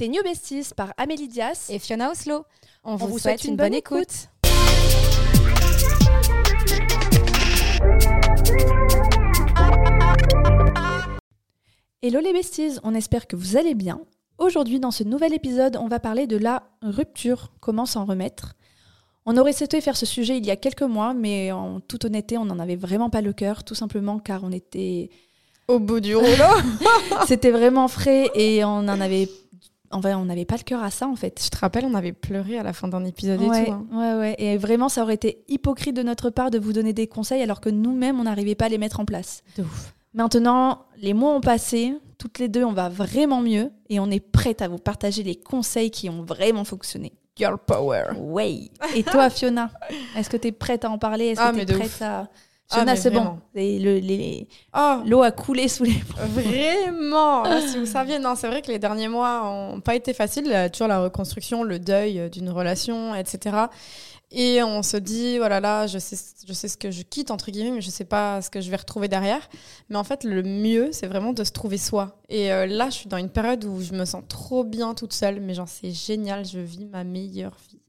Tes New Besties par Amélie Dias et Fiona Oslo. On, vous, souhaite, une, bonne, écoute. Hello les besties, on espère que vous allez bien. Aujourd'hui, dans ce nouvel épisode, on va parler de la rupture, comment s'en remettre. On aurait souhaité faire ce sujet il y a quelques mois, mais en toute honnêteté, on n'en avait vraiment pas le cœur, tout simplement car on était au bout du rouleau. C'était vraiment frais et on en avait on n'avait pas le cœur à ça en fait. Je te rappelle, on avait pleuré à la fin d'un épisode et tout. Hein. Ouais, ouais. Et vraiment, ça aurait été hypocrite de notre part de vous donner des conseils alors que nous-mêmes, on n'arrivait pas à les mettre en place. De ouf. Maintenant, les mois ont passé, toutes les deux, on va vraiment mieux et on est prête à vous partager les conseils qui ont vraiment fonctionné. Girl power. Ouais. Et toi, Fiona, est-ce que tu es prête à en parler? Est-ce ah, que tu es prête à. Fiona, ah, c'est bon. Oh. L'eau a coulé sous les ponts. Vraiment Si vous saviez, non, c'est vrai que les derniers mois n'ont pas été faciles. Toujours la reconstruction, le deuil d'une relation, etc. Et on se dit, voilà, oh là, je sais, je sais ce que je quitte, entre guillemets, mais je sais pas ce que je vais retrouver derrière. Mais en fait, le mieux, c'est vraiment de se trouver soi. Et euh, là, je suis dans une période où je me sens trop bien toute seule, mais genre, c'est génial, je vis ma meilleure vie.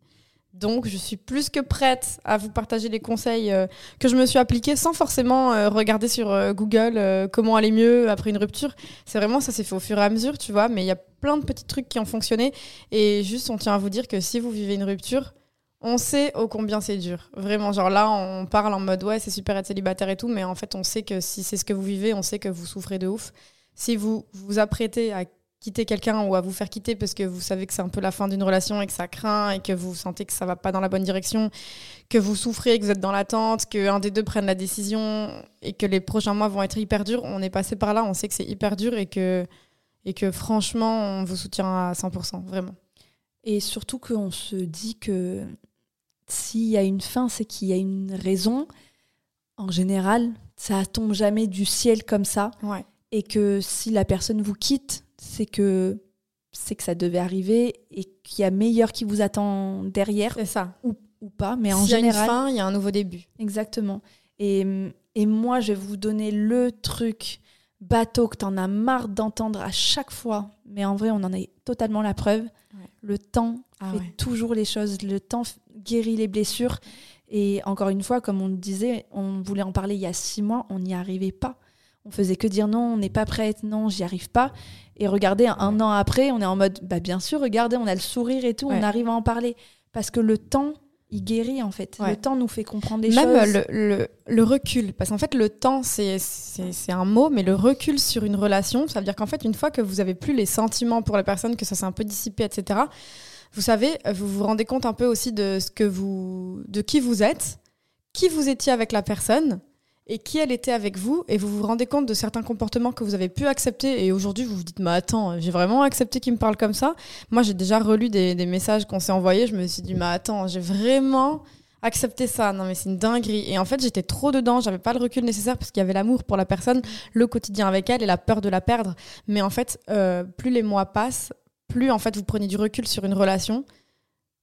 Donc, je suis plus que prête à vous partager les conseils euh, que je me suis appliqués sans forcément euh, regarder sur Google comment aller mieux après une rupture. C'est vraiment, ça s'est fait au fur et à mesure, tu vois, mais il y a plein de petits trucs qui ont fonctionné. Et juste, on tient à vous dire que si vous vivez une rupture, on sait ô combien c'est dur. Vraiment, genre là, on parle en mode ouais, c'est super être célibataire et tout, mais en fait, on sait que si c'est ce que vous vivez, on sait que vous souffrez de ouf. Si vous vous apprêtez à quitter quelqu'un ou à vous faire quitter parce que vous savez que c'est un peu la fin d'une relation et que ça craint et que vous sentez que ça va pas dans la bonne direction, que vous souffrez, que vous êtes dans l'attente, qu'un des deux prenne la décision et que les prochains mois vont être hyper durs, on est passé par là, on sait que c'est hyper dur et que, et que franchement, on vous soutient à 100%, vraiment. Et surtout qu'on se dit que s'il y a une fin, c'est qu'il y a une raison. En général, ça tombe jamais du ciel comme ça. Et que si la personne vous quitte, c'est que c'est que ça devait arriver et qu'il y a meilleur qui vous attend derrière. C'est ça. Ou, ou, pas, mais en général. Il y a une fin, il y a un nouveau début. Exactement. Et, et moi, je vais vous donner le truc bateau que tu en as marre d'entendre à chaque fois. Mais en vrai, on en a totalement la preuve. Le temps ah fait toujours les choses. Le temps guérit les blessures. Et encore une fois, comme on le disait, on voulait en parler il y a six mois, on n'y arrivait pas. On faisait que dire non, on n'est pas prête, non, j'y arrive pas. Et regardez, un, an après, on est en mode, bah bien sûr, regardez, on a le sourire et tout, on arrive à en parler. Parce que le temps, il guérit en fait. Le temps nous fait comprendre des choses. Même le, le, recul, parce qu'en fait le temps c'est un mot, mais le recul sur une relation, ça veut dire qu'en fait une fois que vous avez plus les sentiments pour la personne, que ça s'est un peu dissipé, etc vous savez, vous vous rendez compte un peu aussi de ce que vous, de qui vous êtes, qui vous étiez avec la personne et qui elle était avec vous, et vous vous rendez compte de certains comportements que vous avez pu accepter, et aujourd'hui vous vous dites, mais attends, j'ai vraiment accepté qu'il me parle comme ça. Moi j'ai déjà relu des, messages qu'on s'est envoyés, je me suis dit, mais attends, j'ai vraiment accepté ça. Non mais c'est une dinguerie. Et en fait j'étais trop dedans, j'avais pas le recul nécessaire parce qu'il y avait l'amour pour la personne, le quotidien avec elle et la peur de la perdre. Mais en fait, euh, plus les mois passent, plus en fait vous prenez du recul sur une relation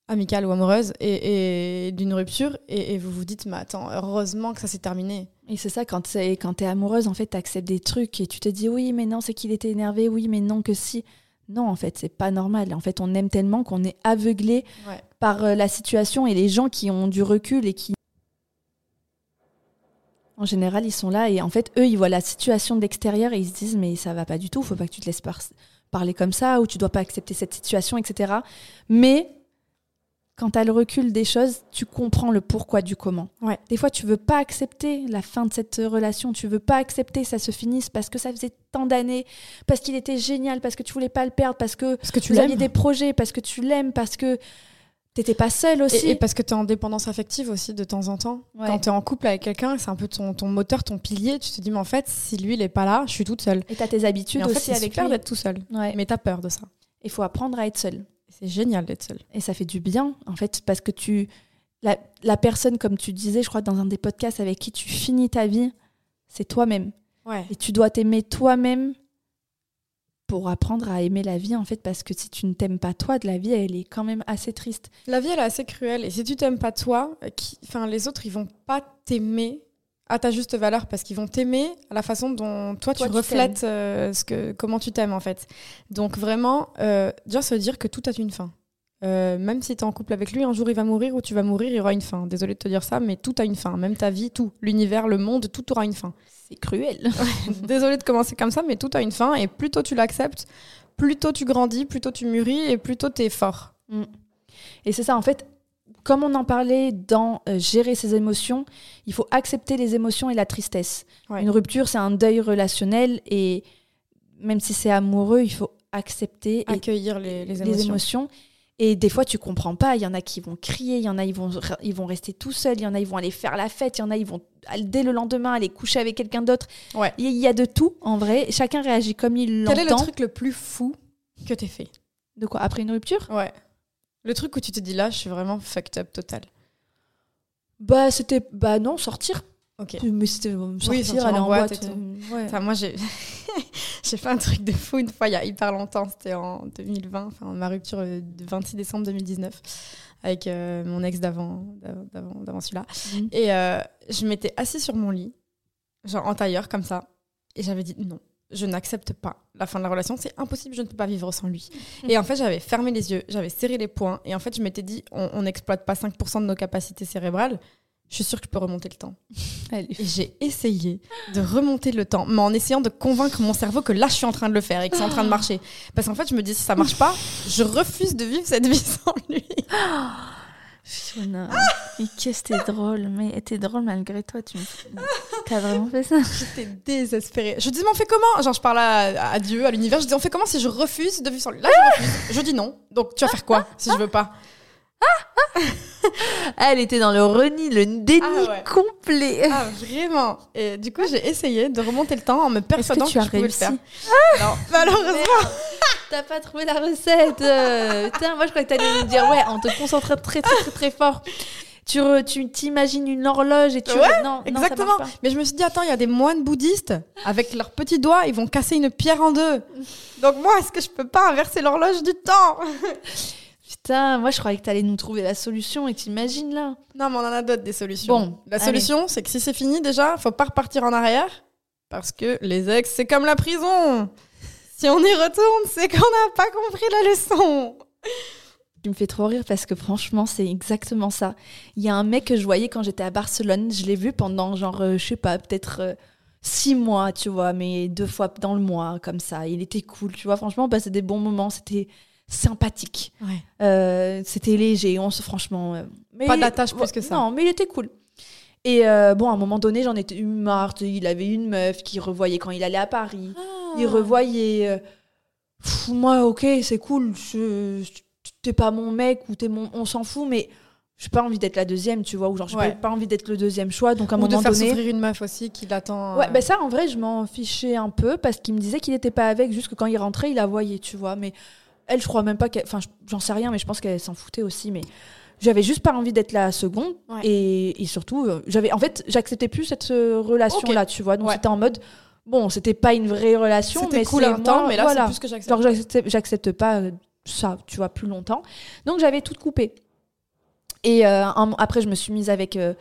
amicale ou amoureuse et, d'une rupture et, vous vous dites mais attends heureusement que ça s'est terminé et c'est ça quand t'es amoureuse en fait t'acceptes des trucs et tu te dis oui mais non c'est qu'il était énervé oui mais non que si. Non en fait c'est pas normal. En fait on aime tellement qu'on est aveuglé par euh, la situation et les gens qui ont du recul et qui en général, ils sont là et en fait, eux, ils voient la situation d'extérieur et ils se disent mais ça va pas du tout, faut pas que tu te laisses parler comme ça ou tu dois pas accepter cette situation, etc. Mais quand tu as le recul des choses, tu comprends le pourquoi du comment. Ouais. Des fois, tu veux pas accepter la fin de cette relation, tu veux pas accepter que ça se finisse parce que ça faisait tant d'années, parce qu'il était génial, parce que tu voulais pas le perdre, parce que, parce que tu vous aviez des projets, parce que tu l'aimes, parce que T'étais pas seule aussi. Et, parce que tu es en dépendance affective aussi de temps en temps. Quand tu es en couple avec quelqu'un, c'est un peu ton, ton, moteur, ton pilier. Tu te dis, mais en fait, si lui, il est pas là, je suis toute seule. Et tu as tes habitudes aussi fait, avec super d'être tout seul. Mais tu as peur de ça. Il faut apprendre à être seul. C'est génial d'être seul. Et ça fait du bien, en fait, parce que tu. La, la, personne, comme tu disais, je crois, dans un des podcasts avec qui tu finis ta vie, c'est toi-même. Ouais. Et tu dois t'aimer toi-même pour apprendre à aimer la vie en fait parce que si tu ne t'aimes pas toi de la vie elle est quand même assez triste la vie elle est assez cruelle et si tu t'aimes pas toi qui enfin les autres ils vont pas t'aimer à ta juste valeur parce qu'ils vont t'aimer à la façon dont toi, tu reflètes euh, ce que, comment tu t'aimes en fait. Donc vraiment, euh, déjà se dire que tout a une fin. Euh, même si tu es en couple avec lui, un jour il va mourir ou tu vas mourir, il y aura une fin. Désolée de te dire ça, mais tout a une fin. Même ta vie, tout. L'univers, le monde, tout aura une fin. C'est cruel. Désolée de commencer comme ça, mais tout a une fin. Et plus tôt tu l'acceptes, plus tôt tu grandis, plus tôt tu mûris et plus tôt tu es fort. Mm. Et c'est ça, en fait, comme on en parlait dans euh, gérer ses émotions, il faut accepter les émotions et la tristesse. Une rupture, c'est un deuil relationnel et même si c'est amoureux, il faut accepter accueillir les, les, émotions. Et des fois, tu comprends pas. Il y en a qui vont crier, il y en a ils vont ils vont rester tout seuls, il y en a ils vont aller faire la fête, il y en a ils vont dès le lendemain aller coucher avec quelqu'un d'autre. Ouais. Il y a de tout en vrai. Chacun réagit comme il l'entend. Quel est le truc le plus fou que tu fait? De quoi? Après une rupture? Ouais. Le truc où tu te dis là, je suis vraiment fucked up total. Bah, c'était. Bah, non, sortir. Ok. Mais c'était euh, sortir, aller en, boîte. et tout. Euh, enfin, moi, j'ai. j'ai fait un truc de fou une fois il y a hyper longtemps, c'était en 2020, enfin ma rupture euh, de 26 décembre 2019 avec mon ex d'avant d'avant celui-là. Mhm. Et je m'étais assise sur mon lit, genre en tailleur comme ça, et j'avais dit non, je n'accepte pas la fin de la relation, c'est impossible, je ne peux pas vivre sans lui. Et en fait, j'avais fermé les yeux, j'avais serré les poings, et en fait, je m'étais dit, on n'exploite pas 5% de nos capacités cérébrales, je suis sûre que je peux remonter le temps. Et j'ai essayé de remonter le temps, mais en essayant de convaincre mon cerveau que là, je suis en train de le faire et que c'est en train de marcher. Parce qu'en fait, je me dis, si ça marche pas, je refuse de vivre cette vie sans lui. Fiona, mais qu'est-ce que t'es drôle, mais t'es drôle malgré toi, tu as vraiment fait ça? J'étais désespérée. Je dis, mais on fait comment? Genre, je parle à, Dieu, à l'univers, je dis, on fait comment si je refuse de vivre sans lui? Là, je refuse. Je dis non. Donc, tu vas faire quoi si je veux pas? Elle était dans le reni, le déni ah complet. Ah, vraiment. Et du coup, j'ai essayé de remonter le temps en me persuadant que, tu as je réussi pouvais le faire. non, malheureusement. T'as pas trouvé la recette. Euh, putain, moi je croyais que t'allais me dire ouais, on te concentre très très très très fort. Tu tu t'imagines une horloge et tu ouais, non exactement. Mais je me suis dit attends, il y a des moines bouddhistes avec leurs petits doigts, ils vont casser une pierre en deux. Donc moi, est-ce que je peux pas inverser l'horloge du temps? Putain, moi je croyais que t'allais nous trouver la solution et t'imagines là. Non, mais on en a d'autres des solutions. Bon, la solution, c'est que si c'est fini déjà, faut pas repartir en arrière parce que les ex, c'est comme la prison. Si on y retourne, c'est qu'on n'a pas compris la leçon. Tu me fais trop rire parce que franchement, c'est exactement ça. Il y a un mec que je voyais quand j'étais à Barcelone, je l'ai vu pendant genre, euh, je sais pas, peut-être euh, six mois, tu vois, mais deux fois dans le mois, comme ça. Il était cool, tu vois. Franchement, on passait des bons moments, c'était sympathique. Euh, c'était léger, on se, franchement. mais pas d'attache plus que ça. Non, mais il était cool. Et bon, à un moment donné, j'en étais une marre. Il avait une meuf qui revoyait quand il allait à Paris. Ah il revoyait. Euh, moi, ok, c'est cool, t'es pas mon mec ou t'es mon, on s'en fout, mais j'ai pas envie d'être la deuxième, tu vois, ou genre j'ai pas envie d'être le deuxième choix, donc à un ou moment de faire donné. souffrir une meuf aussi qui l'attend. Ouais, ben ça en vrai je m'en fichais un peu parce qu'il me disait qu'il était pas avec, juste que quand il rentrait il la voyait, tu vois, mais elle je crois même pas qu'elle, enfin j'en sais rien, mais je pense qu'elle s'en foutait aussi, mais j'avais juste pas envie d'être la seconde et, et, surtout euh, j'avais, en fait j'acceptais plus cette euh, relation là, tu vois, donc c'était en mode bon, c'était pas une vraie relation, mais cool un temps, mais là, c'est plus que j'accepte. j'accepte pas euh, ça, tu vois, plus longtemps. Donc, j'avais tout coupé. Et euh, après, je me suis mise avec euh,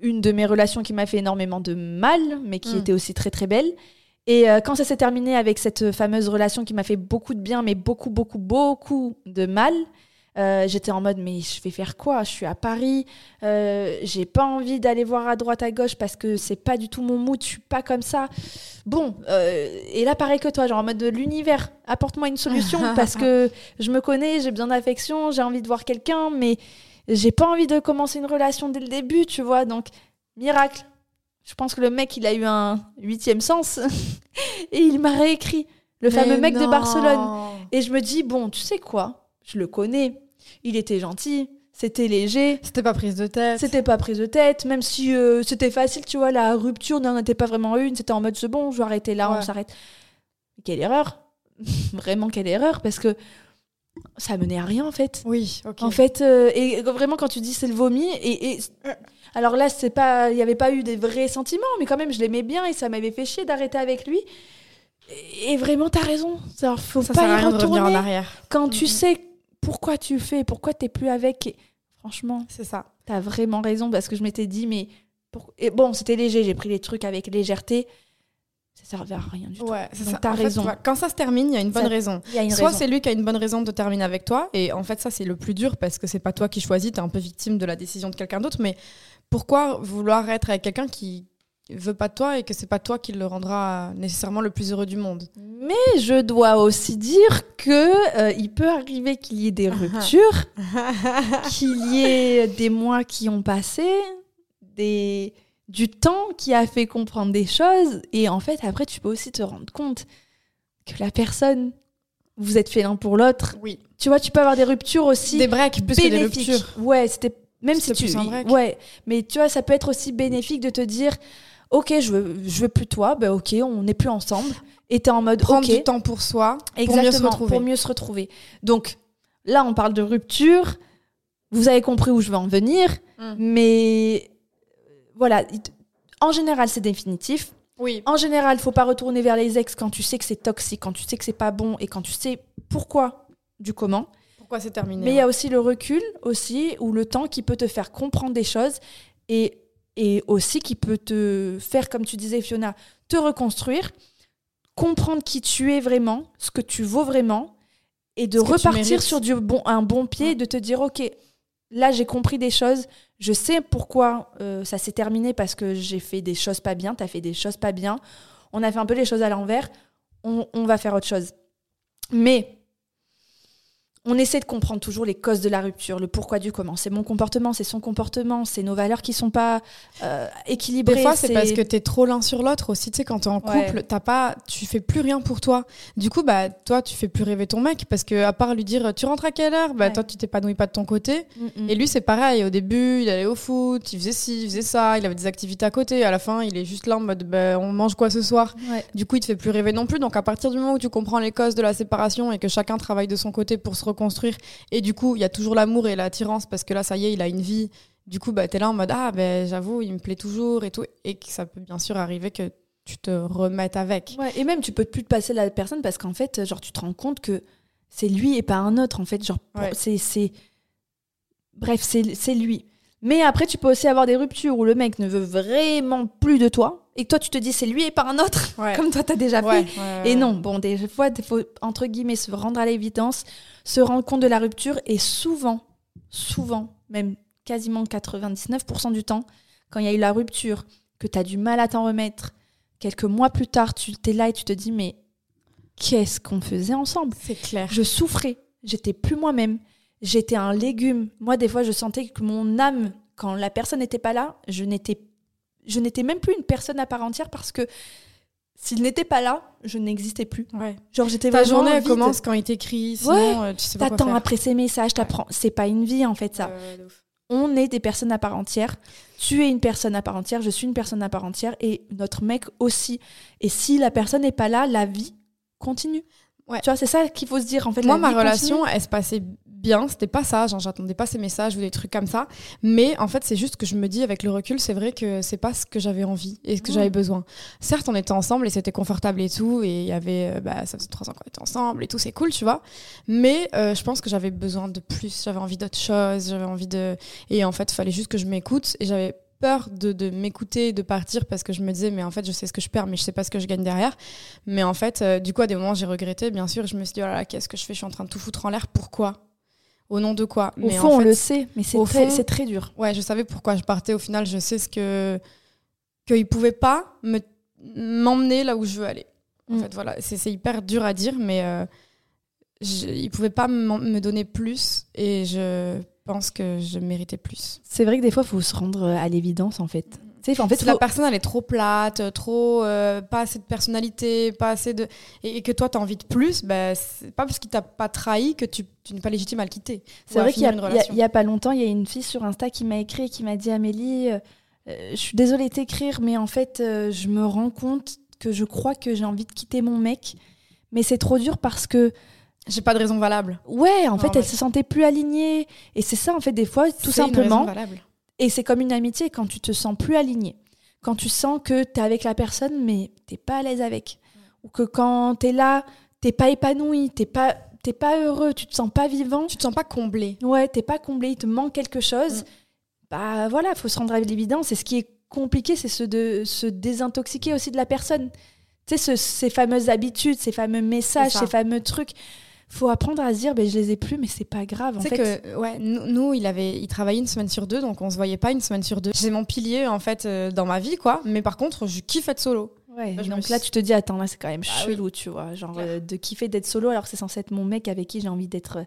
une de mes relations qui m'a fait énormément de mal, mais qui hmm. était aussi très, très belle. Et quand ça s'est terminé avec cette fameuse relation qui m'a fait beaucoup de bien, mais beaucoup, beaucoup, beaucoup de mal, euh, j'étais en mode, mais je vais faire quoi? Je suis à Paris, euh, j'ai pas envie d'aller voir à droite, à gauche parce que c'est pas du tout mon mood, je suis pas comme ça. Bon, euh, et là, pareil que toi, genre en mode de l'univers, apporte-moi une solution parce que je me connais, j'ai besoin d'affection, j'ai envie de voir quelqu'un, mais j'ai pas envie de commencer une relation dès le début, tu vois? Donc, miracle. Je pense que le mec, il a eu un huitième sens et il m'a réécrit. Le fameux mec de Barcelone. Et je me dis, bon, tu sais quoi? Je le connais il était gentil, c'était léger. C'était pas prise de tête. C'était pas prise de tête, même si euh, c'était facile, tu vois, la rupture n'en était pas vraiment une, c'était en mode c'est bon, je vais arrêter là, on s'arrête. Quelle erreur Vraiment quelle erreur, parce que ça menait à rien en fait. Oui, ok. En fait, euh, et vraiment quand tu dis c'est le vomi, et, alors là, c'est pas, il n'y avait pas eu des vrais sentiments, mais quand même, je l'aimais bien et ça m'avait fait chier d'arrêter avec lui. Et, vraiment, t'as raison. Ça, faut pas y retourner. en arrière. Quand tu sais pourquoi tu fais, pourquoi t'es plus avec. Franchement, c'est ça. T'as vraiment raison parce que je m'étais dit, mais Et bon, c'était léger, j'ai pris les trucs avec légèreté. Ça servait à rien du tout. Ouais, t'as raison. quand ça se termine, il y a une bonne Ça- raison. A une Soit c'est lui qui a une bonne raison de terminer avec toi, et en fait ça c'est le plus dur parce que c'est pas toi qui choisis, t'es un peu victime de la décision de quelqu'un d'autre. Mais pourquoi vouloir être avec quelqu'un qui veut pas de toi et que c'est pas toi qui le rendra nécessairement le plus heureux du monde? Mais je dois aussi dire que euh, il peut arriver qu'il y ait des ruptures, qu'il y ait des mois qui ont passé, des du temps qui a fait comprendre des choses, et en fait après tu peux aussi te rendre compte que la personne, vous êtes fait l'un pour l'autre. Oui. Tu vois, tu peux avoir des ruptures aussi Des breaks plus que des bénéfiques. ruptures. Ouais, c'était même si tu ouais, mais tu vois, ça peut être aussi bénéfique de te dire OK, je veux je veux plus toi, ben OK, on n'est plus ensemble et t'es en mode Prendre OK. du temps pour soi, pour mieux se retrouver. pour mieux se retrouver. Donc là, on parle de rupture. Vous avez compris où je veux en venir, Mm. mais voilà, en général, c'est définitif. Oui. En général, faut pas retourner vers les ex quand tu sais que c'est toxique, quand tu sais que c'est pas bon et quand tu sais pourquoi du comment. Pourquoi c'est terminé Mais il y a aussi le recul aussi ou le temps qui peut te faire comprendre des choses et et aussi qui peut te faire comme tu disais Fiona, te reconstruire, comprendre qui tu es vraiment, ce que tu vaux vraiment et de repartir sur du bon un bon pied et de te dire OK, là j'ai compris des choses, je sais pourquoi euh, ça s'est terminé parce que j'ai fait des choses pas bien, tu as fait des choses pas bien, on a fait un peu les choses à l'envers, on, on va faire autre chose. Mais on essaie de comprendre toujours les causes de la rupture, le pourquoi du comment. C'est mon comportement, c'est son comportement, c'est nos valeurs qui sont pas euh, équilibrées. Des fois, c'est parce que t'es trop l'un sur l'autre aussi. Tu sais, quand t'es en Ouais. couple, t'as pas, tu fais plus rien pour toi. Du coup, bah, toi, tu fais plus rêver ton mec parce que, à part lui dire, tu rentres à quelle heure, bah, Ouais. toi, tu t'épanouis pas de ton côté. Mm, mm. Et lui, c'est pareil. Au début, il allait au foot, il faisait ci, il faisait ça, il avait des activités à côté. À la fin, il est juste là en mode, bah, on mange quoi ce soir? Ouais. Du coup, il te fait plus rêver non plus. Donc, à partir du moment où tu comprends les causes de la séparation et que chacun travaille de son côté pour se reconstruire, et du coup, il y a toujours l'amour et l'attirance parce que là, ça y est, il a une vie. Du coup, bah, t'es là en mode, ah, ben, j'avoue, il me plaît toujours et tout. Et que ça peut bien sûr arriver que tu te remettes avec. Ouais, et même tu peux plus te passer la personne parce qu'en fait, genre tu te rends compte que c'est lui et pas un autre. En fait, genre Ouais. c'est c'est bref, c'est c'est lui. Mais après, tu peux aussi avoir des ruptures où le mec ne veut vraiment plus de toi et que toi tu te dis c'est lui et pas un autre, Ouais. comme toi t'as déjà Ouais, fait. ouais. Et non, bon, des fois, il faut, entre guillemets, se rendre à l'évidence, se rendre compte de la rupture, et souvent, souvent, même quasiment 99% du temps, quand il y a eu la rupture, que tu as du mal à t'en remettre, quelques mois plus tard, tu t'es là et tu te dis, mais qu'est-ce qu'on faisait ensemble? C'est clair. Je souffrais, j'étais plus moi-même, j'étais un légume. Moi, des fois, je sentais que mon âme, quand la personne n'était pas là, je n'étais je n'étais même plus une personne à part entière parce que s'il n'était pas là, je n'existais plus. Ouais. Genre j'étais Ta journée, elle commence quand il t'écrit. Sinon, Ouais. euh, tu sais pas quoi T'attends après ces messages, t'apprends. C'est pas une vie en fait ça. Ouais, ouais. On est des personnes à part entière. Tu es une personne à part entière, je suis une personne à part entière et notre mec aussi. Et si la personne n'est pas là, la vie continue. Ouais. Tu vois, c'est ça qu'il faut se dire en fait. Moi, ma relation, continue. elle se passait bien. C'était pas ça. Genre, j'attendais pas ces messages ou des trucs comme ça. Mais en fait, c'est juste que je me dis, avec le recul, c'est vrai que c'est pas ce que j'avais envie et ce que j'avais besoin. Certes, on était ensemble et c'était confortable et tout. Et il y avait, euh, bah, ça faisait trois ans qu'on était ensemble et tout. C'est cool, tu vois. Mais euh, je pense que j'avais besoin de plus. J'avais envie d'autre chose. J'avais envie de. Et en fait, il fallait juste que je m'écoute. Et j'avais peur de, de m'écouter de partir parce que je me disais mais en fait je sais ce que je perds mais je sais pas ce que je gagne derrière mais en fait euh, du coup à des moments j'ai regretté bien sûr je me suis dit oh là là qu'est-ce que je fais? Je suis en train de tout foutre en l'air pourquoi? Au nom de quoi Au mais fond, en on le sait, mais c'est très, fond- c'est très dur. ouais je savais pourquoi je partais au final je sais ce que qu'il pouvait pas me m'emmener là où je veux aller en Mm. fait voilà c'est hyper dur à dire mais euh, je- il pouvait pas me donner plus et je pense que je méritais plus C'est vrai que des fois, il faut se rendre à l'évidence en fait. Sais, en fait, si faut- la personne elle est trop plate, trop euh, pas assez de personnalité, pas assez de et, et que toi tu as envie de plus, bah, c'est pas parce qu'il t'a pas trahi que tu, tu n'es pas légitime à le quitter. C'est vrai qu'il y, y y a pas longtemps, il y a une fille sur Insta qui m'a écrit et qui m'a dit Amélie, euh, euh, je suis désolée de t'écrire, mais en fait, euh, je me rends compte que je crois que j'ai envie de quitter mon mec. Mais c'est trop dur parce que, J'ai pas de raison valable. ouais, en Non, fait, elle se sentait plus alignée. Et c'est ça, en fait, des fois, tout simplement. Et c'est comme une amitié quand tu te sens plus aligné. Quand tu sens que tu es avec la personne, mais t'es pas à l'aise avec. Ou que quand tu es là, t'es pas épanoui, t'es pas, t'es pas heureux, tu te sens pas vivant. Tu te sens pas comblé. Ouais, t'es pas comblé, il te manque quelque chose. Mm. Bah voilà, faut se rendre à l'évidence. Et ce qui est compliqué, c'est ce de se désintoxiquer aussi de la personne. Tu sais, ces fameuses habitudes, ces fameux messages, ces fameux trucs faut apprendre à se dire ben je les ai plus mais c'est pas grave en fait. que ouais nous, il avait il travaillait une semaine sur deux donc on se voyait pas une semaine sur deux. J'ai mon pilier en fait euh, dans ma vie quoi. Mais par contre je kiffe être solo. Ouais donc là tu te dis attends là c'est quand même bah chelou tu vois. Genre euh, de kiffer d'être solo alors c'est censé être mon mec avec qui j'ai envie d'être euh,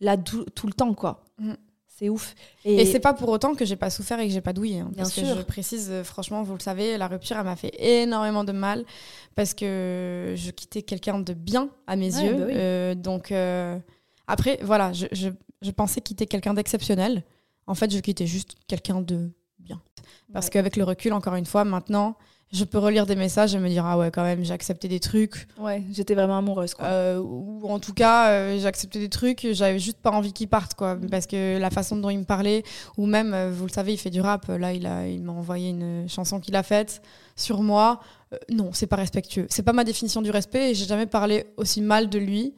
là tout le temps quoi. Mm. C'est ouf. Et, c'est pas pour autant que j'ai pas souffert et que j'ai pas douillé. Hein, parce que je précise, euh, franchement, vous le savez, la rupture, elle m'a fait énormément de mal parce que je quittais quelqu'un de bien à mes yeux. Bah euh, donc, euh, après, voilà, je, je, je pensais quitter quelqu'un d'exceptionnel. En fait, je quittais juste quelqu'un de bien. Parce qu'avec le recul, encore une fois, maintenant, je peux relire des messages et me dire ah ouais quand même j'ai accepté des trucs. Ouais j'étais vraiment amoureuse quoi. Euh, ou en tout cas euh, j'ai accepté des trucs j'avais juste pas envie qu'ils partent quoi. Mm. parce que la façon dont il me parlait ou même euh, vous le savez il fait du rap là il a il m'a envoyé une chanson qu'il a faite sur moi. Non c'est pas respectueux. C'est pas ma définition du respect et j'ai jamais parlé aussi mal de lui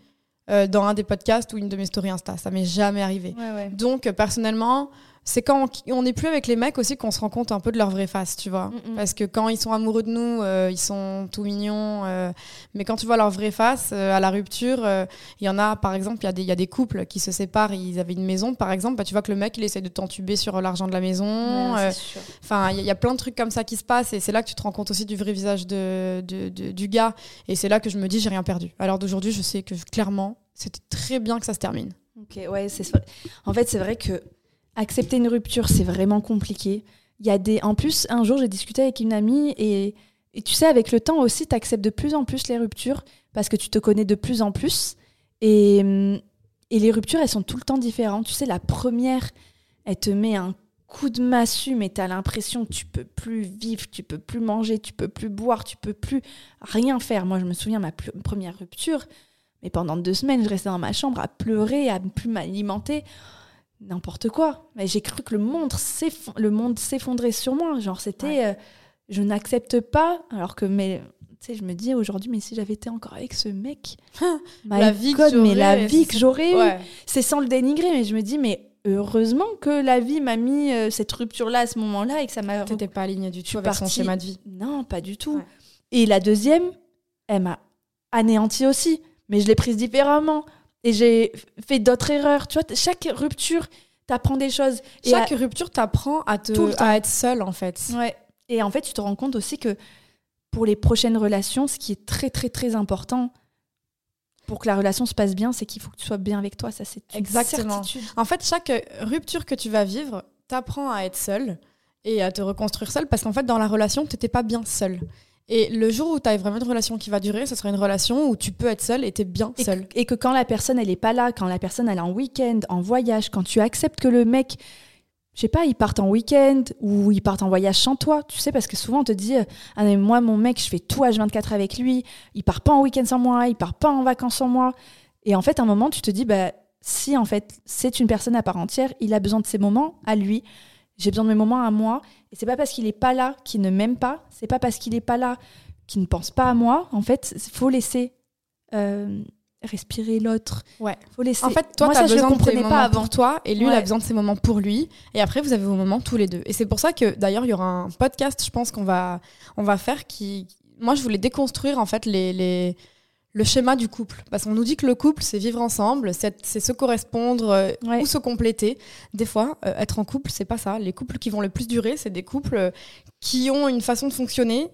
dans un des podcasts ou une de mes stories Insta. Ça m'est jamais arrivé. Donc personnellement c'est quand on n'est plus avec les mecs aussi qu'on se rend compte un peu de leur vraie face, tu vois. Mm, mm. Parce que quand ils sont amoureux de nous, euh, ils sont tout mignons. Euh, mais quand tu vois leur vraie face euh, à la rupture, il y en a, par exemple, il y, y, a des couples qui se séparent, ils avaient une maison, par exemple, bah, tu vois que le mec, il essaie de t'entuber sur l'argent de la maison. Enfin, il y, a plein de trucs comme ça qui se passent et c'est là que tu te rends compte aussi du vrai visage de, du gars. Et c'est là que je me dis, j'ai rien perdu. Alors d'aujourd'hui, je sais que clairement, c'était très bien que ça se termine. Ok, ouais, c'est En fait, c'est vrai que accepter une rupture, c'est vraiment compliqué. Il y a des... En plus, un jour, j'ai discuté avec une amie et, tu sais, avec le temps aussi, tu acceptes de plus en plus les ruptures parce que tu te connais de plus en plus. Et, et les ruptures, elles sont tout le temps différentes. Tu sais, la première, elle te met un coup de massue, mais tu as l'impression que tu peux plus vivre, tu peux plus manger, tu peux plus boire, tu peux plus rien faire. Moi, je me souviens, ma première rupture, mais pendant deux semaines, je restais dans ma chambre à pleurer, à ne plus m'alimenter n'importe quoi. Mais j'ai cru que le monde s'effondrait sur moi. Genre, c'était. Euh, je n'accepte pas. Alors que, mais. Tu sais, je me dis aujourd'hui, mais si j'avais été encore avec ce mec, la vie que mais la vie que j'aurais c'est sans le dénigrer, mais je me dis, mais heureusement que la vie m'a mis euh, cette rupture-là à ce moment-là et que ça m'a. T'étais pas alignée du tout avec son schéma de vie. Non, pas du tout. Et la deuxième, elle m'a anéanti aussi, mais je l'ai prise différemment et j'ai fait d'autres erreurs. Tu vois, chaque rupture t'apprends des choses. Chaque rupture t'apprend à, te, à être seule, en fait. Ouais. Et en fait, tu te rends compte aussi que pour les prochaines relations, ce qui est très, très, très important pour que la relation se passe bien, c'est qu'il faut que tu sois bien avec toi. Ça, c'est Exactement. Certitude. En fait, chaque rupture que tu vas vivre t'apprend à être seule et à te reconstruire seule parce qu'en fait, dans la relation, tu n'étais pas bien seule. Et le jour où tu as vraiment une relation qui va durer, ce sera une relation où tu peux être seule et tu es bien seule. Et, que quand la personne, elle est pas là, quand la personne, elle est en week-end, en voyage, quand tu acceptes que le mec, je sais pas, il parte en week-end ou il parte en voyage sans toi, tu sais, parce que souvent on te dit, ah, mais moi, mon mec, je fais tout H24 avec lui, il part pas en week-end sans moi, il part pas en vacances sans moi. Et en fait, à un moment, tu te dis, bah, si en fait, c'est une personne à part entière, il a besoin de ses moments à lui j'ai besoin de mes moments à moi. Et c'est pas parce qu'il est pas là qu'il ne m'aime pas. C'est pas parce qu'il est pas là qu'il ne pense pas à moi. En fait, il faut laisser euh, respirer l'autre. Ouais. Faut laisser. En fait, toi, tu as besoin de tes moments pas avant. pour toi, et lui, il a besoin de ses moments pour lui. Et après, vous avez vos moments tous les deux. Et c'est pour ça que, d'ailleurs, il y aura un podcast, je pense qu'on va, on va faire qui. Moi, je voulais déconstruire en fait les, les le schéma du couple. Parce qu'on nous dit que le couple, c'est vivre ensemble, c'est se correspondre euh, ou se compléter. Des fois, euh, être en couple, c'est pas ça. Les couples qui vont le plus durer, c'est des couples euh, qui ont une façon de fonctionner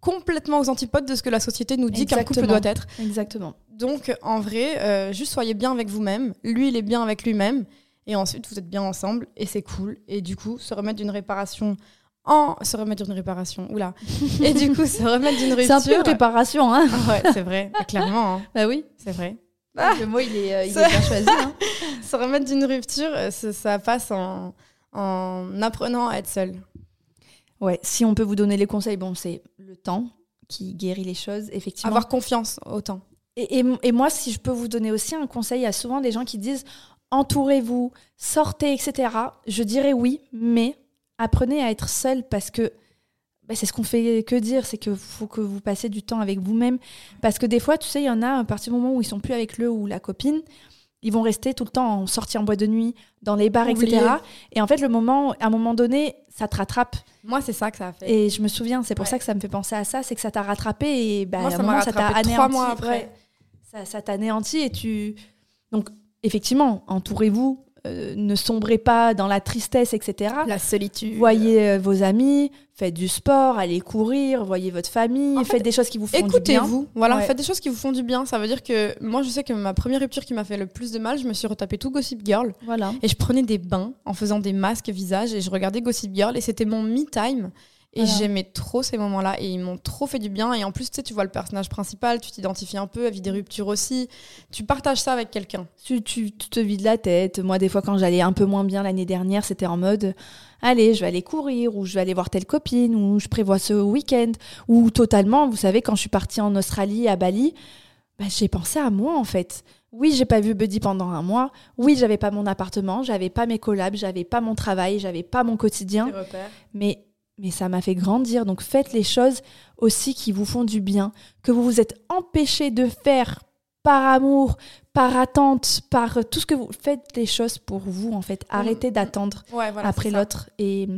complètement aux antipodes de ce que la société nous dit qu'un couple doit être. Exactement. Donc, en vrai, juste soyez bien avec vous-même. Lui, il est bien avec lui-même. Et ensuite, vous êtes bien ensemble et c'est cool. Et du coup, se remettre d'une réparation en se remettre d'une réparation. Oula. Et du coup, se remettre d'une rupture. C'est un peu une réparation, hein. Ah ouais, c'est vrai, clairement. Hein. Bah oui, c'est vrai. Ah. Le mot, il est, euh, il est bien choisi. Hein. se remettre d'une rupture, euh, ça, passe en, en apprenant à être seul. Ouais, si on peut vous donner les conseils, bon, c'est le temps qui guérit les choses, effectivement. Avoir confiance au temps. Et, et, et, moi, si je peux vous donner aussi un conseil, il y a souvent des gens qui disent entourez-vous, sortez, etc. Je dirais oui, mais apprenez à être seul parce que bah, c'est ce qu'on fait que dire, c'est qu'il faut que vous passiez du temps avec vous-même. Parce que des fois, tu sais, il y en a, à partir du moment où ils sont plus avec le ou la copine, ils vont rester tout le temps en sortie en boîte de nuit, dans les bars, etc. Et en fait, le moment, à un moment donné, ça te rattrape. Moi, c'est ça que ça a fait. Et je me souviens, c'est pour ça que ça me fait penser à ça, c'est que ça t'a rattrapé et bah, Moi, ça ça t'a anéanti. trois mois après. Ça, ça t'anéantit et tu. Donc, effectivement, entourez-vous, euh, ne sombrez pas dans la tristesse, etc. La solitude. Voyez euh, vos amis, faites du sport, allez courir, voyez votre famille, En fait, faites des choses qui vous font du bien. Écoutez-vous, voilà, Ouais. faites des choses qui vous font du bien. Ça veut dire que moi, je sais que ma première rupture qui m'a fait le plus de mal, je me suis retapé tout Gossip Girl Voilà. et je prenais des bains en faisant des masques visage et je regardais Gossip Girl et c'était mon me time. Et Voilà. j'aimais trop ces moments-là et ils m'ont trop fait du bien. Et en plus, tu sais, tu vois le personnage principal, tu t'identifies un peu, elle vit des ruptures aussi. Tu partages ça avec quelqu'un. Tu, tu- tu te vides la tête. Moi, des fois, quand j'allais un peu moins bien l'année dernière, c'était en mode allez, je vais aller courir, ou je vais aller voir telle copine, ou je prévois ce week-end, ou totalement, vous savez, quand je suis partie en Australie, à Bali, bah, j'ai pensé à moi, en fait. Oui, j'ai pas vu Buddy pendant un mois. Oui, j'avais pas mon appartement, j'avais pas mes collabs, j'avais pas mon travail, j'avais pas mon quotidien. mais, mais ça m'a fait grandir. Donc faites les choses aussi qui vous font du bien, que vous vous êtes empêché de faire par amour, par attente, par tout ce que vous faites les choses pour vous en fait. Arrêtez d'attendre Ouais, voilà, après l'autre et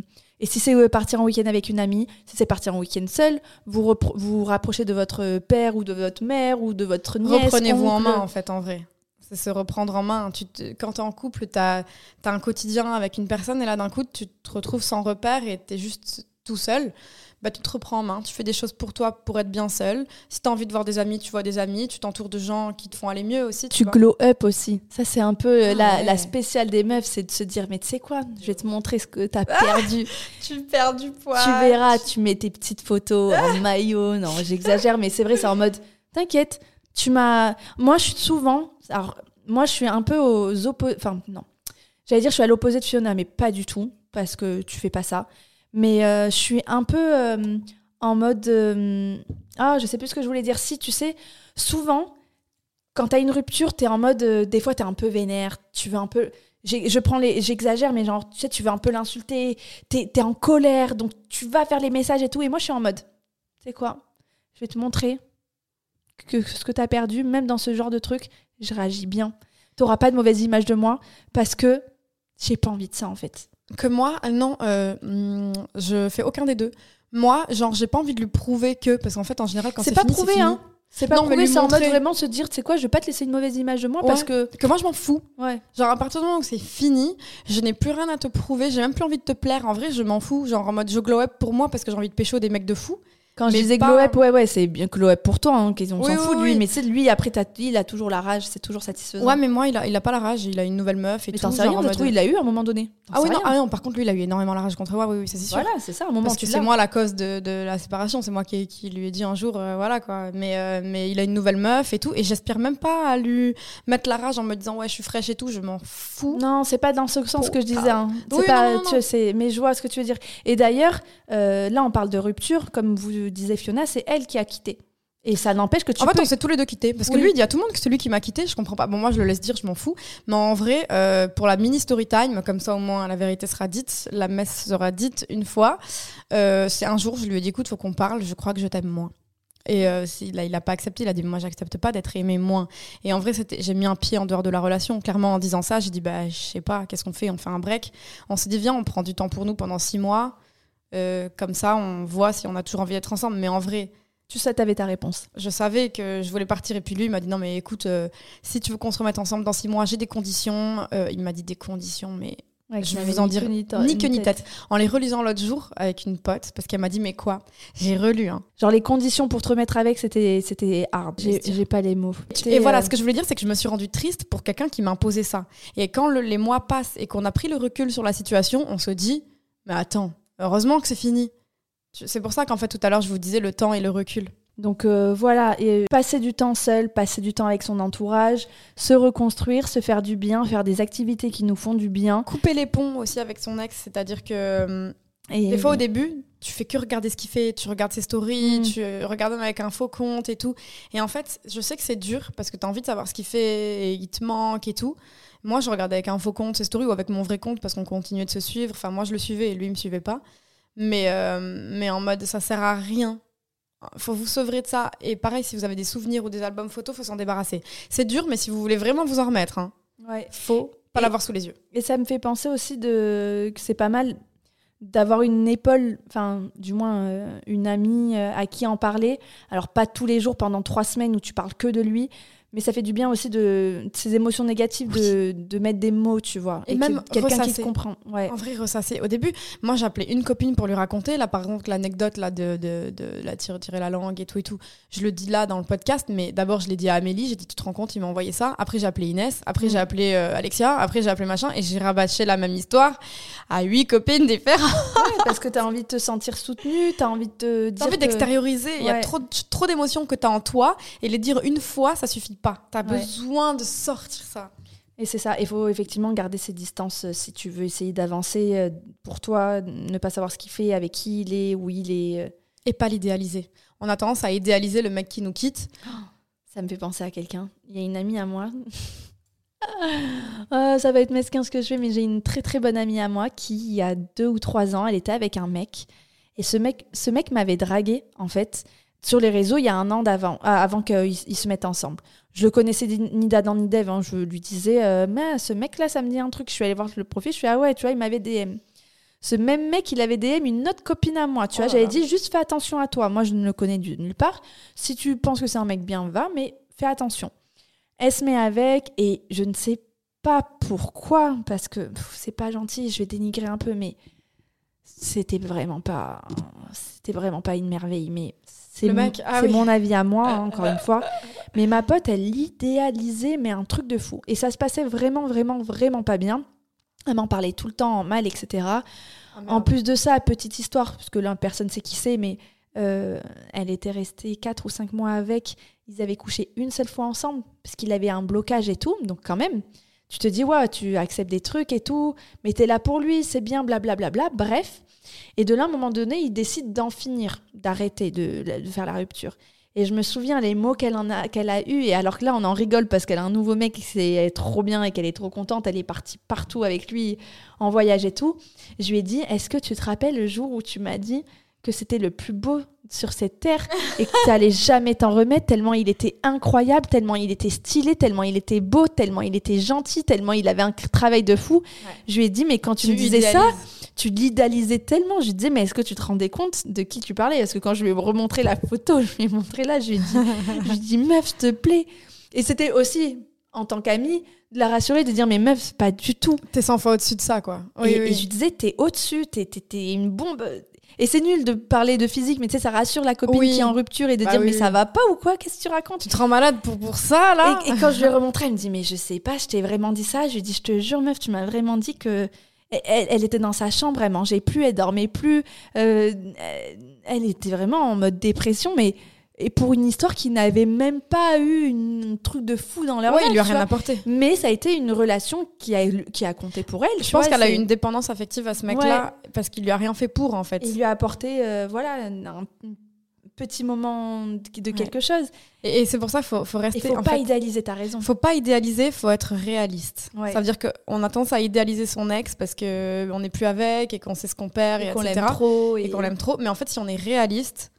et si c'est euh, partir en week-end avec une amie, si c'est partir en week-end seul, vous vous rapprochez de votre père ou de votre mère ou de votre nièce. Reprenez-vous en main, en fait, en vrai. C'est se reprendre en main. Tu te- quand tu es en couple, tu as, un quotidien avec une personne et là, d'un coup, tu te retrouves sans repère et tu es juste tout seul. Bah, tu te reprends en main, tu fais des choses pour toi pour être bien seul. Si tu as envie de voir des amis, tu vois des amis, tu t'entoures de gens qui te font aller mieux aussi. Tu glow up aussi. Ça, c'est un peu euh, Ah la, ouais. la spéciale des meufs, c'est de se dire, mais tu sais quoi, je vais te montrer ce que t'as perdu. tu perds du poids. tu verras, tu mets tes petites photos en maillot. Non, j'exagère, mais c'est vrai, c'est en mode, t'inquiète, tu m'as. Moi, je suis souvent. Alors, moi, je suis un peu aux opposés. Enfin, non. J'allais dire, je suis à l'opposé de Fiona, mais pas du tout, parce que tu fais pas ça. Mais euh, je suis un peu euh, en mode. euh, ah, je sais plus ce que je voulais dire. Si, tu sais, souvent, quand t'as une rupture, t'es en mode. des fois, t'es un peu vénère, tu veux un peu. Je prends les, j'exagère, mais genre, tu sais, tu veux un peu l'insulter, t'es es en colère, donc tu vas faire les messages et tout. Et moi, je suis en mode, sais quoi, je vais te montrer que ce que t'as perdu, même dans ce genre de truc, je réagis bien. T'auras pas de mauvaise image de moi parce que j'ai pas envie de ça en fait. Que moi, non, euh, hum, je fais aucun des deux. Moi, genre, j'ai pas envie de lui prouver que. Parce qu'en fait, en général, quand C'est c'est pas fini, prouvé, fini. hein. C'est pas Non, prouvé, c'est en mode montrer. vraiment se dire, tu sais quoi, je vais pas te laisser une mauvaise image de moi parce que. Que moi, je m'en fous. Ouais. Genre, à partir du moment où c'est fini, je n'ai plus rien à te prouver, j'ai même plus envie de te plaire. En vrai, je m'en fous. Genre, en mode, je glow up pour moi parce que j'ai envie de pécho des mecs de fou. Quand je Mais disais pas- glow up, ouais, ouais, c'est bien glow up pour toi, hein, qu'ils on Oui, s'en oui, fout de lui, oui. mais tu sais, lui, après, il a toujours la rage, c'est toujours satisfaisant. Ouais, mais moi, il a, il a pas la rage, il a une nouvelle meuf et mais tout. t'en sais genre rien, en de mode- trouve, il l'a eu à un moment donné. T'en Ah oui, non, ah non, par contre, lui, il a eu énormément la rage contre moi, oui, oui, ça c'est sûr. Voilà, c'est ça, à un moment Parce que c'est moi la cause de, de la séparation, c'est moi qui, qui lui ai dit un jour, euh, voilà quoi. Mais, euh, mais il a une nouvelle meuf et tout, et j'aspire même pas à lui mettre la rage en me disant ouais, je suis fraîche et tout, je m'en fous. Non, c'est pas dans ce sens que je disais. hein. C'est pas, mais je vois ce que tu veux dire. Et d'ailleurs, euh, là, on parle de rupture, comme vous disiez Fiona, c'est elle qui a quitté. Et ça n'empêche que tu En fait, peux. on s'est tous les deux quittés. Parce que lui, il dit à tout le monde que c'est lui qui m'a quitté. Je comprends pas. Bon, moi, je le laisse dire, je m'en fous. Mais en vrai, euh, pour la mini story time, comme ça, au moins, la vérité sera dite, la messe sera dite une fois. Euh, c'est un jour, je lui ai dit, écoute, faut qu'on parle. Je crois que je t'aime moins. Et euh, a- il a pas accepté, il a dit, moi, j'accepte pas d'être aimé moins. Et en vrai, j'ai mis un pied en dehors de la relation. Clairement, en disant ça, j'ai dit, bah, je sais pas, qu'est-ce qu'on fait? On fait un break. On s'est dit, viens, on prend du temps pour nous pendant six mois. Euh, comme ça, on voit si on a toujours envie d'être ensemble. Mais en vrai, Tu sais, t'avais ta réponse. je savais que je voulais partir et puis lui il m'a dit non mais écoute euh, si tu veux qu'on se remette ensemble dans six mois j'ai des conditions Euh, il m'a dit des conditions mais Ouais, Je vais vous en dire ni ni queue ni tête en les relisant l'autre jour avec une pote parce qu'elle m'a dit mais quoi j'ai relu hein. Genre, les conditions pour te remettre avec, c'était c'était hard. J'ai pas les mots. et voilà ce que je voulais dire c'est que je me suis rendue triste pour quelqu'un qui m'a imposé ça et quand le- les mois passent et qu'on a pris le recul sur la situation on se dit mais attends heureusement que c'est fini. C'est pour ça qu'en fait tout à l'heure je vous disais le temps et le recul. Donc euh, voilà, et passer du temps seul, passer du temps avec son entourage, se reconstruire, se faire du bien, faire des activités qui nous font du bien. couper les ponts aussi avec son ex c'est-à-dire que hum, Et Des fois, au début, tu fais que regarder ce qu'il fait, tu regardes ses stories, Mm. tu euh, regardes avec un faux compte et tout. Et en fait, je sais que c'est dur parce que tu as envie de savoir ce qu'il fait et il te manque et tout. Moi, je regardais avec un faux compte ses stories ou avec mon vrai compte parce qu'on continuait de se suivre. Enfin, moi, je le suivais et lui, il me suivait pas. Mais, euh, mais en mode, ça sert à rien. Faut vous sevrer de ça. Et pareil, si vous avez des souvenirs ou des albums photos, faut s'en débarrasser. C'est dur, mais si vous voulez vraiment vous en remettre, hein, Ouais. Faut pas l'avoir sous les yeux. Et ça me fait penser aussi de que c'est pas mal d'avoir une épaule, enfin du moins euh, une amie euh, à qui en parler. Alors pas tous les jours pendant trois semaines où tu parles que de lui, mais ça fait du bien aussi de, de ces émotions négatives de, de, mettre des mots, tu vois. Et, même quelqu'un qui te comprend. Ouais. En vrai, ressasser. Au début, moi, j'appelais une copine pour lui raconter. Là, par exemple, l'anecdote là de, de, de, la tirer, tirer la langue et tout et tout. Je le dis là dans le podcast, mais d'abord, je l'ai dit à Amélie. J'ai dit, tu te rends compte, il m'a envoyé ça. Après, j'ai appelé Inès. Après, mm. j'ai appelé euh, Alexia. Après, j'ai appelé machin. Et j'ai rabâché la même histoire à huit copines différentes. Ouais, parce que tu as envie de te sentir soutenue, tu as envie de te dire. T'as envie d'extérioriser. Il y a trop, trop d'émotions que tu as en toi. Et les dire une fois, ça suffit pas. Tu as besoin besoin de sortir ça. Et c'est ça, il faut effectivement garder ses distances euh, si tu veux essayer d'avancer euh, pour toi, ne pas savoir ce qu'il fait, avec qui il est, où il est. Euh. Et pas l'idéaliser. On a tendance à idéaliser le mec qui nous quitte. ça me fait penser à quelqu'un. Il y a une amie à moi. Ah, ça va être mesquin ce que je fais, mais j'ai une très très bonne amie à moi qui, il y a deux ou trois ans, elle était avec un mec. Et ce mec, ce mec m'avait dragué, en fait sur les réseaux il y a un an d'avant, euh, avant qu'ils se mettent ensemble. Je le connaissais ni d'Adam ni d'Eve. Hein. Je lui disais, euh, mais ce mec-là, ça me dit un truc. Je suis allée voir le profil. Je suis ah ouais, tu vois, il m'avait DM. Ce même mec, il avait DM une autre copine à moi. Tu vois, oh j'avais dit juste fais attention à toi. Moi, je ne le connais nulle part. Si tu penses que c'est un mec bien, va, mais fais attention. Elle se met avec et je ne sais pas pourquoi, parce que c'est pas gentil. Je vais dénigrer un peu, mais c'était vraiment pas, c'était vraiment pas une merveille. Mais c'est mon, ah mon, avis à moi, hein, encore une fois. Mais ma pote, elle l'idéalisait, mais un truc de fou. Et ça se passait vraiment, vraiment, vraiment pas bien. Elle m'en parlait tout le temps mal, etc. Ah, en plus de ça, petite histoire, parce que là, personne sait qui c'est, mais euh, elle était restée 4 ou 5 mois avec. Ils avaient couché une seule fois ensemble, parce qu'il avait un blocage et tout. Donc, quand même, tu te dis, ouais, tu acceptes des trucs et tout, mais t'es là pour lui, c'est bien, blablabla. Bla, bla, bla. Bref. Et de là, à un moment donné, il décide d'en finir, d'arrêter de, faire la rupture. Et je me souviens les mots qu'elle a, qu'elle a eu. Et alors que là, on en rigole parce qu'elle a un nouveau mec qui c'est trop bien et qu'elle est trop contente. Elle est partie partout avec lui en voyage et tout. Je lui ai dit, est-ce que tu te rappelles le jour où tu m'as dit que c'était le plus beau sur cette terre et que tu n'allais jamais t'en remettre tellement il était incroyable, tellement il était stylé, tellement il était beau, tellement il était gentil, tellement il avait un travail de fou. Je lui ai dit, mais quand tu, me disais ça, tu l'idéalisais tellement. Je lui disais, mais est-ce que tu te rendais compte de qui tu parlais? Parce que quand je lui ai remontré la photo, je lui ai montré là, je lui ai dit, je lui ai dit meuf, s'il te plaît. Et c'était aussi, en tant qu'amie, de la rassurer, de dire, mais meuf, pas du tout. T'es sans fois au-dessus de ça, quoi. et, et, je lui disais, t'es au-dessus, t'es, t'es, une bombe. Et c'est nul de parler de physique, mais tu sais, ça rassure la copine qui est en rupture et de bah dire, mais ça va pas ou quoi? Qu'est-ce que tu racontes? Tu te rends malade pour, pour ça, là? Et, quand je lui ai remontré, elle me dit, mais je sais pas, je t'ai vraiment dit ça. Je lui ai dit, je te jure, meuf, tu m'as vraiment dit que elle, était dans sa chambre, elle mangeait plus, elle dormait plus. Euh, elle était vraiment en mode dépression, mais et pour une histoire qui n'avait même pas eu un truc de fou dans leur ouais, il lui a rien apporté. Mais ça a été une relation qui a, qui a compté pour elle. Je pense qu'elle a eu une dépendance affective à ce mec-là parce qu'il lui a rien fait pour en fait. Il lui a apporté euh, voilà un, petit moment de quelque chose. Et, c'est pour ça qu'il faut, faut, rester. Il faut pas idéaliser, t'as raison. faut pas idéaliser, faut être réaliste. Ça veut dire qu'on a tendance à idéaliser son ex parce qu'on n'est plus avec et qu'on sait ce qu'on perd et, qu'on l'aime trop. Et, qu'on l'aime trop. Mais en fait, si on est réaliste,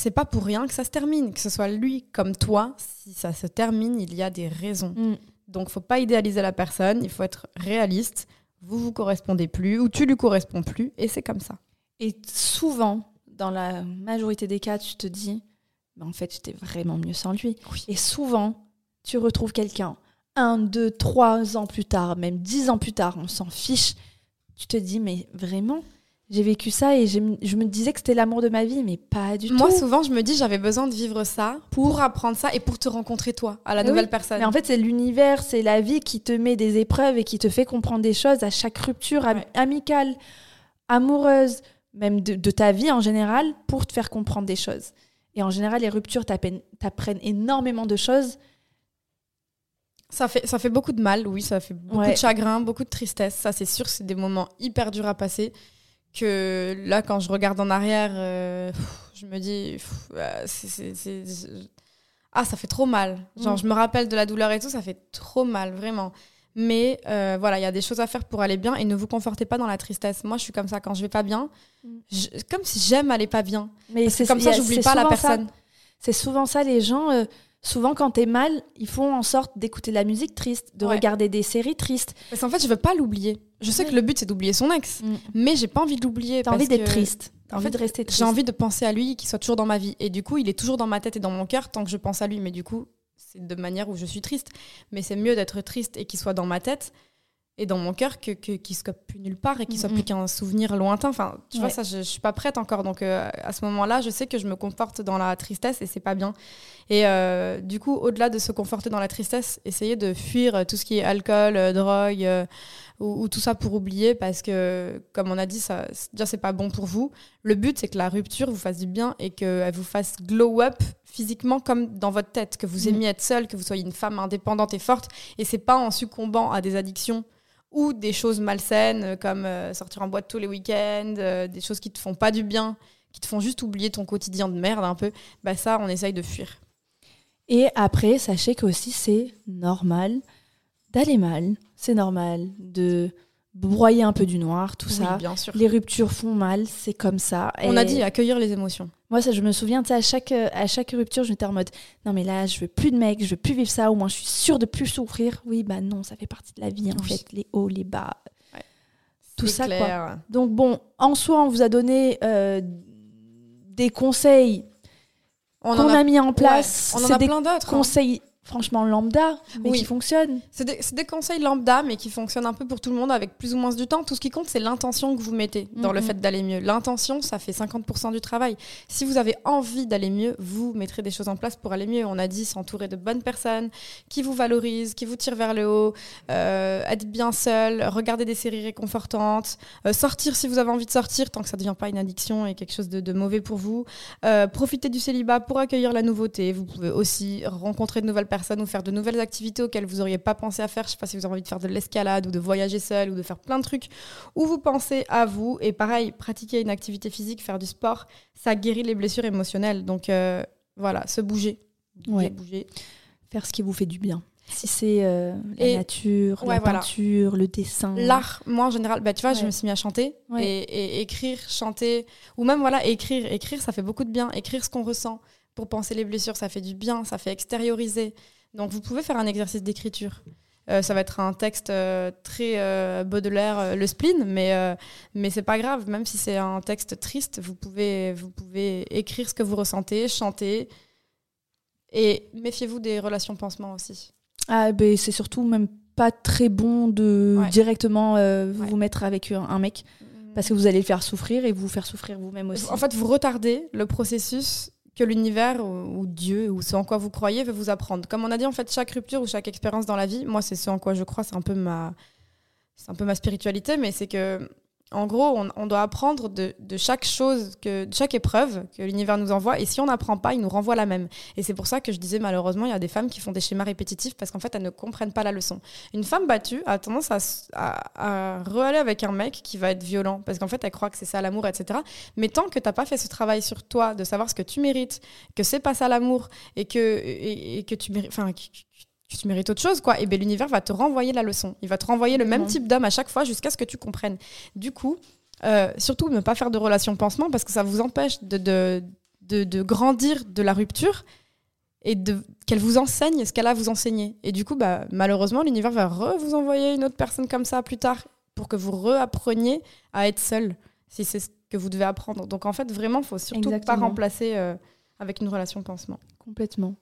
c'est pas pour rien que ça se termine. Que ce soit lui comme toi, si ça se termine, il y a des raisons. Mm. Donc, faut pas idéaliser la personne, il faut être réaliste. Vous vous correspondez plus ou tu lui corresponds plus et c'est comme ça. Et souvent, dans la majorité des cas, tu te dis, bah, en fait, j'étais vraiment mieux sans lui. Et souvent, tu retrouves quelqu'un, un, deux, trois ans plus tard, même dix ans plus tard, on s'en fiche. Tu te dis, mais vraiment? J'ai vécu ça et je me disais que c'était l'amour de ma vie, mais pas du tout. Moi, souvent, je me dis j'avais besoin de vivre ça pour apprendre ça et pour te rencontrer toi, à la nouvelle personne. Mais en fait, c'est l'univers, c'est la vie qui te met des épreuves et qui te fait comprendre des choses à chaque rupture amicale, amoureuse, même de, ta vie en général pour te faire comprendre des choses. Et en général, les ruptures t'apprennent énormément de choses. Ça fait, ça fait beaucoup de mal, oui, ça fait beaucoup de chagrin, beaucoup de tristesse. Ça, c'est sûr, c'est des moments hyper durs à passer. Que là, quand je regarde en arrière, euh, je me dis, ah, ça fait trop mal. Genre, mm. je me rappelle de la douleur et tout, ça fait trop mal, vraiment. Mais euh, voilà, il y a des choses à faire pour aller bien et ne vous confortez pas dans la tristesse. Moi, je suis comme ça quand je vais pas bien, mm. comme si j'aime aller pas bien. Mais c'est comme ça, j'oublie pas la personne. C'est souvent ça, les gens. Euh, souvent quand t'es mal, ils font en sorte d'écouter de la musique triste, de regarder des séries tristes. Parce qu'en fait, je veux pas l'oublier. Je sais que le but c'est d'oublier son ex, mm. mais j'ai pas envie de l'oublier. T'as envie d'être triste. T'as envie de rester triste. J'ai envie de penser à lui, qu'il soit toujours dans ma vie. Et du coup, il est toujours dans ma tête et dans mon cœur tant que je pense à lui. Mais du coup, c'est de manière où je suis triste. Mais c'est mieux d'être triste et qu'il soit dans ma tête et dans mon cœur que qu'il soit plus nulle part et qu'il soit plus qu'un souvenir lointain. Enfin, tu vois ça, je, je, suis pas prête encore. Donc euh, à ce moment-là, je sais que je me conforte dans la tristesse et c'est pas bien. Et euh, du coup, au-delà de se conforter dans la tristesse, essayer de fuir tout ce qui est alcool, euh, drogue ou, tout ça pour oublier parce que, comme on a dit, ça, déjà c'est pas bon pour vous. Le but c'est que la rupture vous fasse du bien et qu'elle vous fasse glow up physiquement comme dans votre tête, que vous mm. aimiez être seule, que vous soyez une femme indépendante et forte. Et c'est pas en succombant à des addictions ou des choses malsaines euh, comme euh, sortir en boîte tous les week-ends, euh, des choses qui te font pas du bien, qui te font juste oublier ton quotidien de merde un peu, bah ça, on essaye de fuir. Et après, sachez que aussi c'est normal d'aller mal, c'est normal de broyer un peu du noir, tout ça. Bien sûr. Les ruptures font mal, c'est comme ça. On a dit accueillir les émotions. Moi, ça, je me souviens, à chaque, à chaque rupture, j'étais en mode non, mais là, je veux plus de mec, je veux plus vivre ça, au moins je suis sûre de plus souffrir. Oui, bah non, ça fait partie de la vie, en fait, les hauts, les bas. Tout ça, quoi. Donc, bon, en soi, on vous a donné euh, des conseils qu'on a... mis en place. on en a plein d'autres. Hein. Franchement lambda, mais qui fonctionne. C'est des, conseils lambda, mais qui fonctionnent un peu pour tout le monde avec plus ou moins du temps. Tout ce qui compte, c'est l'intention que vous mettez dans le fait d'aller mieux. L'intention, ça fait 50% du travail. Si vous avez envie d'aller mieux, vous mettrez des choses en place pour aller mieux. On a dit s'entourer de bonnes personnes qui vous valorisent, qui vous tirent vers le haut, euh, être bien seul, regarder des séries réconfortantes, euh, sortir si vous avez envie de sortir, tant que ça ne devient pas une addiction et quelque chose de, mauvais pour vous. Euh, profiter du célibat pour accueillir la nouveauté. Vous pouvez aussi rencontrer de nouvelles personnes personnes ou faire de nouvelles activités auxquelles vous n'auriez pas pensé à faire. Je sais pas si vous avez envie de faire de l'escalade ou de voyager seul ou de faire plein de trucs où vous pensez à vous. Et pareil, pratiquer une activité physique, faire du sport, ça guérit les blessures émotionnelles. Donc euh, voilà, se bouger. Bouger, bouger. Faire ce qui vous fait du bien. Si c'est euh, la nature, la peinture, le dessin. L'art, moi en général, bah, tu vois, je me suis mis à chanter et, écrire, chanter, ou même voilà, écrire. Écrire, ça fait beaucoup de bien. Écrire ce qu'on ressent pour penser les blessures, ça fait du bien, ça fait extérioriser. Donc vous pouvez faire un exercice d'écriture. Euh, ça va être un texte euh, très euh, Baudelaire, le spleen, mais, mais c'est pas grave. Même si c'est un texte triste, vous pouvez, vous pouvez écrire ce que vous ressentez, chanter. Et méfiez-vous des relations pansement aussi. Ah, ben, c'est surtout même pas très bon de directement vous mettre avec un, mec. Mm. Parce que vous allez le faire souffrir et vous faire souffrir vous-même aussi. En fait, vous retardez le processus l'univers ou, Dieu ou ce en quoi vous croyez veut vous apprendre. Comme on a dit, en fait, chaque rupture ou chaque expérience dans la vie, moi, c'est ce en quoi je crois, c'est un peu ma, c'est un peu ma spiritualité, mais c'est que en gros, on, doit apprendre de, chaque chose, que, de chaque épreuve que l'univers nous envoie. Et si on n'apprend pas, il nous renvoie la même. Et c'est pour ça que je disais, malheureusement, il y a des femmes qui font des schémas répétitifs parce qu'en fait, elles ne comprennent pas la leçon. Une femme battue a tendance à, à, re-aller avec un mec qui va être violent parce qu'en fait, elle croit que c'est ça l'amour, etc. Mais tant que tu n'as pas fait ce travail sur toi, de savoir ce que tu mérites, que c'est pas ça l'amour et que, et, que tu mérites. Tu mérites autre chose, quoi. Et bien l'univers va te renvoyer la leçon. Il va te renvoyer le même type d'homme à chaque fois jusqu'à ce que tu comprennes. Du coup, euh, surtout ne pas faire de relation pansement parce que ça vous empêche de, de, de, grandir de la rupture et qu'elle vous enseigne ce qu'elle a à vous enseigner. Et du coup, bah, malheureusement, l'univers va vous envoyer une autre personne comme ça plus tard pour que vous reappreniez à être seul, si c'est ce que vous devez apprendre. Donc en fait, vraiment, il faut surtout pas remplacer euh, avec une relation pansement. Complètement.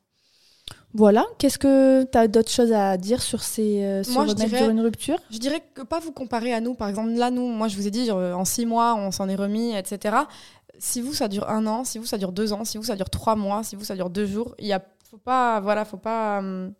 Voilà, qu'est-ce que tu as d'autres choses à dire sur ces euh, sur une rupture? Je dirais que pas vous comparer à nous. Par exemple, là, nous, moi, je vous ai dit, euh, en six mois, on s'en est remis, etc. Si vous, ça dure un an, si vous, ça dure deux ans, si vous, ça dure trois mois, si vous, ça dure deux jours, il y a, faut pas, voilà, faut pas, hum,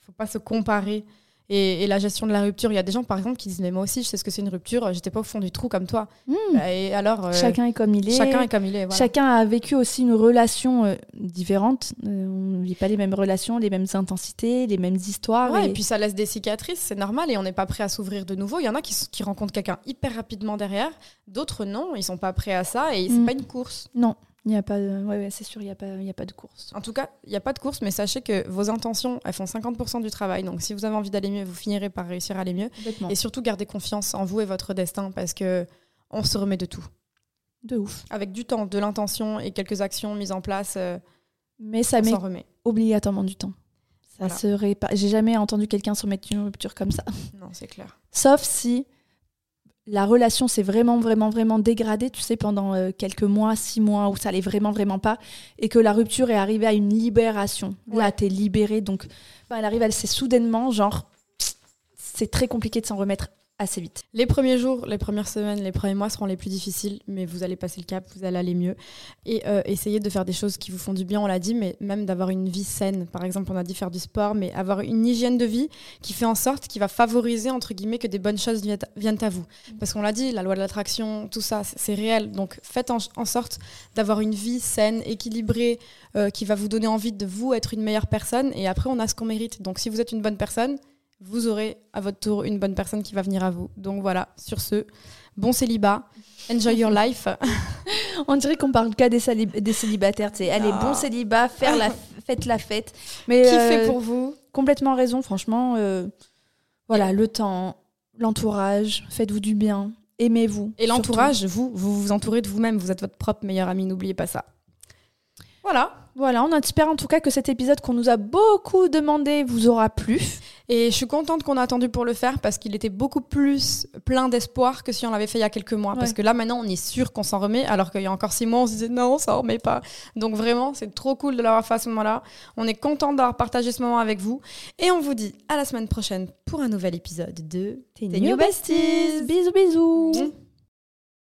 faut pas se comparer. Et, la gestion de la rupture, il y a des gens par exemple qui disent mais moi aussi je sais ce que c'est une rupture, j'étais pas au fond du trou comme toi. Hmm. Et alors euh, chacun est comme il est. Chacun est comme il est. Chacun a vécu aussi une relation euh, différente. Euh, on ne vit pas les mêmes relations, les mêmes intensités, les mêmes histoires. et... puis ça laisse des cicatrices, c'est normal et on n'est pas prêt à s'ouvrir de nouveau. Il y en a qui, qui rencontrent quelqu'un hyper rapidement derrière, d'autres non, ils sont pas prêts à ça et c'est hmm. pas une course. Non. Il n'y a pas, de... ouais, c'est sûr, il n'y a, pas... a pas de course. En tout cas, il n'y a pas de course, mais sachez que vos intentions, elles font 50% du travail. Donc, si vous avez envie d'aller mieux, vous finirez par réussir à aller mieux. Et surtout, gardez confiance en vous et votre destin parce que on se remet de tout. De ouf. Avec du temps, de l'intention et quelques actions mises en place, euh, Mais ça met obligatoirement du temps. Ça serait pas. J'ai jamais entendu quelqu'un se mettre une rupture comme ça. Non, c'est clair. Sauf si la relation s'est vraiment, vraiment, vraiment dégradée, tu sais, pendant euh, quelques mois, six mois, où ça allait vraiment, vraiment pas, et que la rupture est arrivée à une libération. Là, t'es libérée, donc elle arrive, elle s'est soudainement, genre, c'est très compliqué de s'en remettre assez vite. Les premiers jours, les premières semaines, les premiers mois seront les plus difficiles, mais vous allez passer le cap, vous allez aller mieux. Et euh, essayez de faire des choses qui vous font du bien, on l'a dit, mais même d'avoir une vie saine. Par exemple, on a dit faire du sport, mais avoir une hygiène de vie qui fait en sorte, qui va favoriser, entre guillemets, que des bonnes choses viennent à vous. Parce qu'on l'a dit, la loi de l'attraction, tout ça, c'est réel. Donc faites en, sorte d'avoir une vie saine, équilibrée, euh, qui va vous donner envie de vous être une meilleure personne. Et après, on a ce qu'on mérite. Donc si vous êtes une bonne personne, vous aurez à votre tour une bonne personne qui va venir à vous. Donc voilà, sur ce, bon célibat, enjoy your life. On dirait qu'on parle qu'à des, des, célibataires, tu sais. Allez, bon ah. célibat, faire la fête la fête. Mais qui fait euh, pour vous? Complètement raison, franchement. Euh, voilà, le temps, l'entourage, faites-vous du bien, aimez-vous. Et l'entourage, vous, vous vous entourez de vous-même, vous êtes votre propre meilleur ami, n'oubliez pas ça. Voilà. Voilà, on espère en tout cas que cet épisode qu'on nous a beaucoup demandé vous aura plu. Et je suis contente qu'on a attendu pour le faire parce qu'il était beaucoup plus plein d'espoir que si on l'avait fait il y a quelques mois. Parce que là, maintenant, on est sûr qu'on s'en remet, alors qu'il y a encore six mois, on se disait non, on s'en remet pas. Donc vraiment, c'est trop cool de l'avoir fait à ce moment-là. On est content d'avoir partagé ce moment avec vous. Et on vous dit à la semaine prochaine pour un nouvel épisode de Tes New Besties. Bisous, bisous.